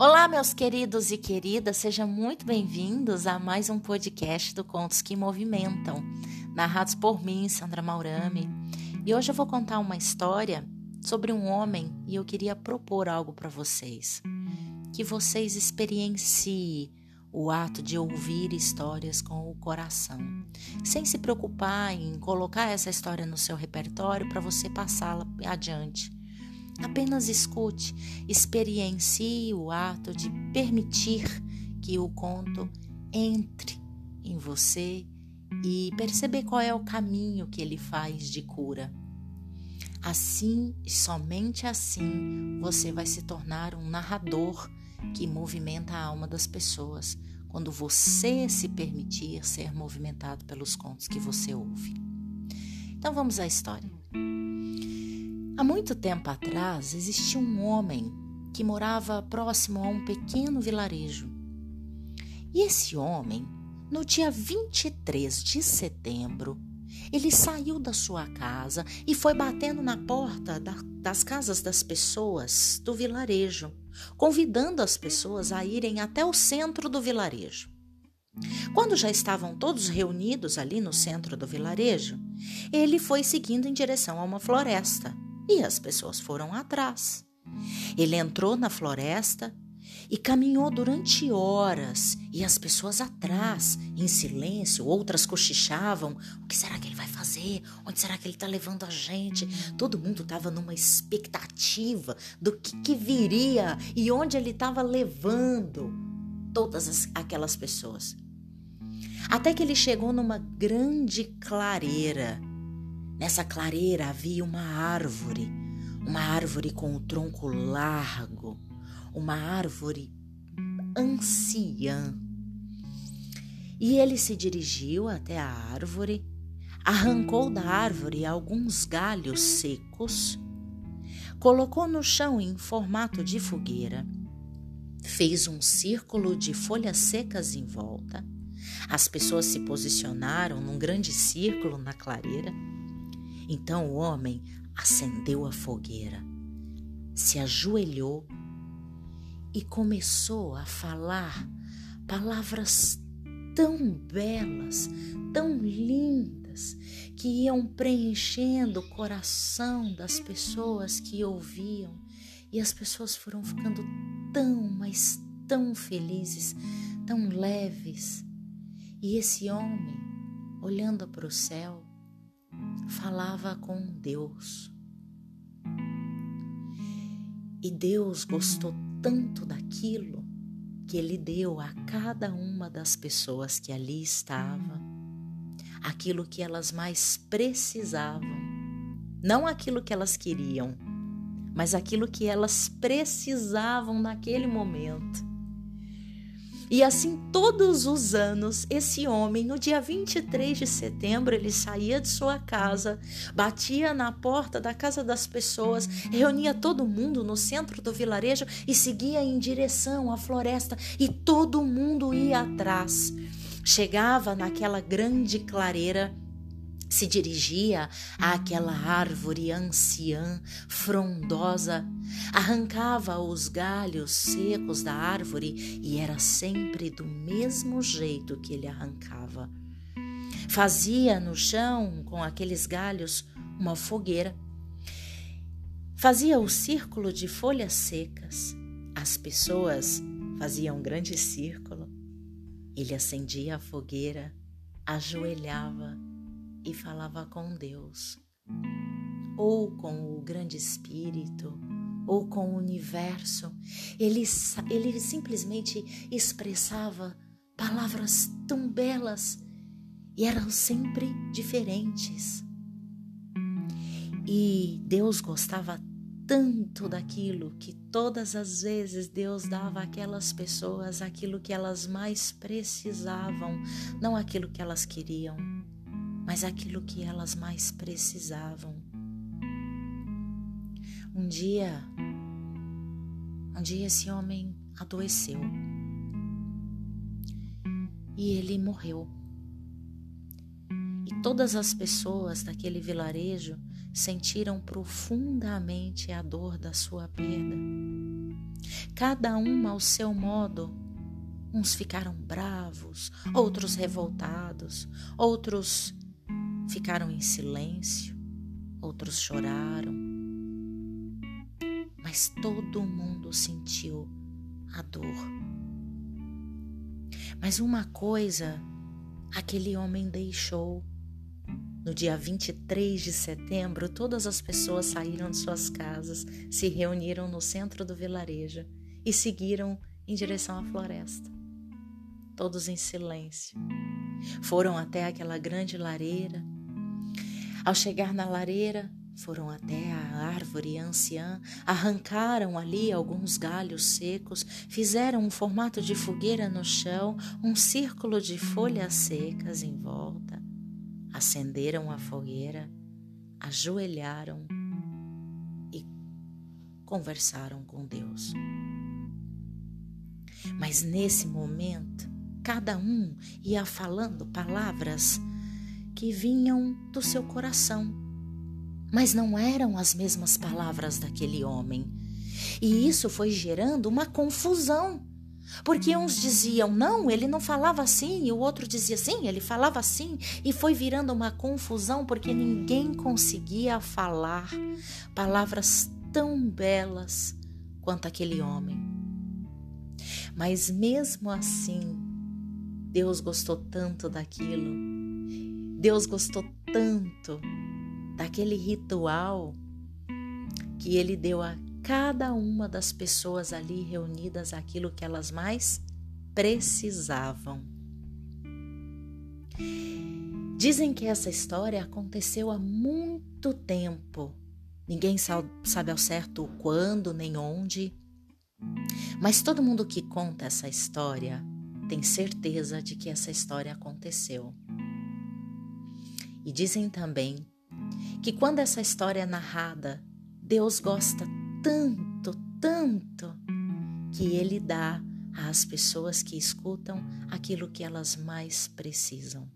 Olá, meus queridos e queridas, sejam muito bem-vindos a mais um podcast do Contos que Movimentam, narrados por mim, Sandra Maurami. E hoje eu vou contar uma história sobre um homem e eu queria propor algo para vocês. Que vocês experienciem o ato de ouvir histórias com o coração, sem se preocupar em colocar essa história no seu repertório para você passá-la adiante. Apenas escute, experiencie o ato de permitir que o conto entre em você e perceber qual é o caminho que ele faz de cura. Assim e somente assim você vai se tornar um narrador que movimenta a alma das pessoas quando você se permitir ser movimentado pelos contos que você ouve. Então vamos à história. Há muito tempo atrás existia um homem que morava próximo a um pequeno vilarejo. E esse homem, no dia 23 de setembro, ele saiu da sua casa e foi batendo na porta da, das casas das pessoas do vilarejo, convidando as pessoas a irem até o centro do vilarejo. Quando já estavam todos reunidos ali no centro do vilarejo, ele foi seguindo em direção a uma floresta e as pessoas foram atrás. Ele entrou na floresta e caminhou durante horas e as pessoas atrás, em silêncio, outras cochichavam. O que será que ele vai fazer? Onde será que ele está levando a gente? Todo mundo estava numa expectativa do que, que viria e onde ele estava levando todas as, aquelas pessoas. Até que ele chegou numa grande clareira. Nessa clareira havia uma árvore, uma árvore com o tronco largo uma árvore anciã. E ele se dirigiu até a árvore, arrancou da árvore alguns galhos secos, colocou no chão em formato de fogueira, fez um círculo de folhas secas em volta. As pessoas se posicionaram num grande círculo na clareira. Então o homem acendeu a fogueira, se ajoelhou e começou a falar palavras tão belas, tão lindas, que iam preenchendo o coração das pessoas que ouviam, e as pessoas foram ficando tão, mas tão felizes, tão leves. E esse homem, olhando para o céu, falava com Deus. E Deus gostou tanto daquilo que ele deu a cada uma das pessoas que ali estava aquilo que elas mais precisavam, não aquilo que elas queriam, mas aquilo que elas precisavam naquele momento. E assim, todos os anos, esse homem, no dia 23 de setembro, ele saía de sua casa, batia na porta da casa das pessoas, reunia todo mundo no centro do vilarejo e seguia em direção à floresta, e todo mundo ia atrás. Chegava naquela grande clareira se dirigia àquela árvore anciã, frondosa, arrancava os galhos secos da árvore e era sempre do mesmo jeito que ele arrancava. Fazia no chão, com aqueles galhos, uma fogueira. Fazia o círculo de folhas secas. As pessoas faziam um grande círculo. Ele acendia a fogueira, ajoelhava e falava com Deus, ou com o Grande Espírito, ou com o universo. Ele, ele simplesmente expressava palavras tão belas e eram sempre diferentes. E Deus gostava tanto daquilo que todas as vezes Deus dava àquelas pessoas aquilo que elas mais precisavam, não aquilo que elas queriam mas aquilo que elas mais precisavam. Um dia, um dia esse homem adoeceu e ele morreu. E todas as pessoas daquele vilarejo sentiram profundamente a dor da sua perda. Cada uma ao seu modo. Uns ficaram bravos, outros revoltados, outros ficaram em silêncio, outros choraram. Mas todo mundo sentiu a dor. Mas uma coisa aquele homem deixou. No dia 23 de setembro, todas as pessoas saíram de suas casas, se reuniram no centro do vilarejo e seguiram em direção à floresta. Todos em silêncio. Foram até aquela grande lareira. Ao chegar na lareira, foram até a árvore anciã, arrancaram ali alguns galhos secos, fizeram um formato de fogueira no chão, um círculo de folhas secas em volta, acenderam a fogueira, ajoelharam e conversaram com Deus. Mas nesse momento, cada um ia falando palavras que vinham do seu coração mas não eram as mesmas palavras daquele homem. E isso foi gerando uma confusão. Porque uns diziam, não, ele não falava assim, e o outro dizia, sim, ele falava assim, e foi virando uma confusão porque ninguém conseguia falar palavras tão belas quanto aquele homem. Mas mesmo assim, Deus gostou tanto daquilo, Deus gostou tanto daquele ritual que ele deu a cada uma das pessoas ali reunidas aquilo que elas mais precisavam. Dizem que essa história aconteceu há muito tempo. Ninguém sabe ao certo quando nem onde, mas todo mundo que conta essa história tem certeza de que essa história aconteceu. E dizem também que quando essa história é narrada, Deus gosta tanto, tanto, que Ele dá às pessoas que escutam aquilo que elas mais precisam.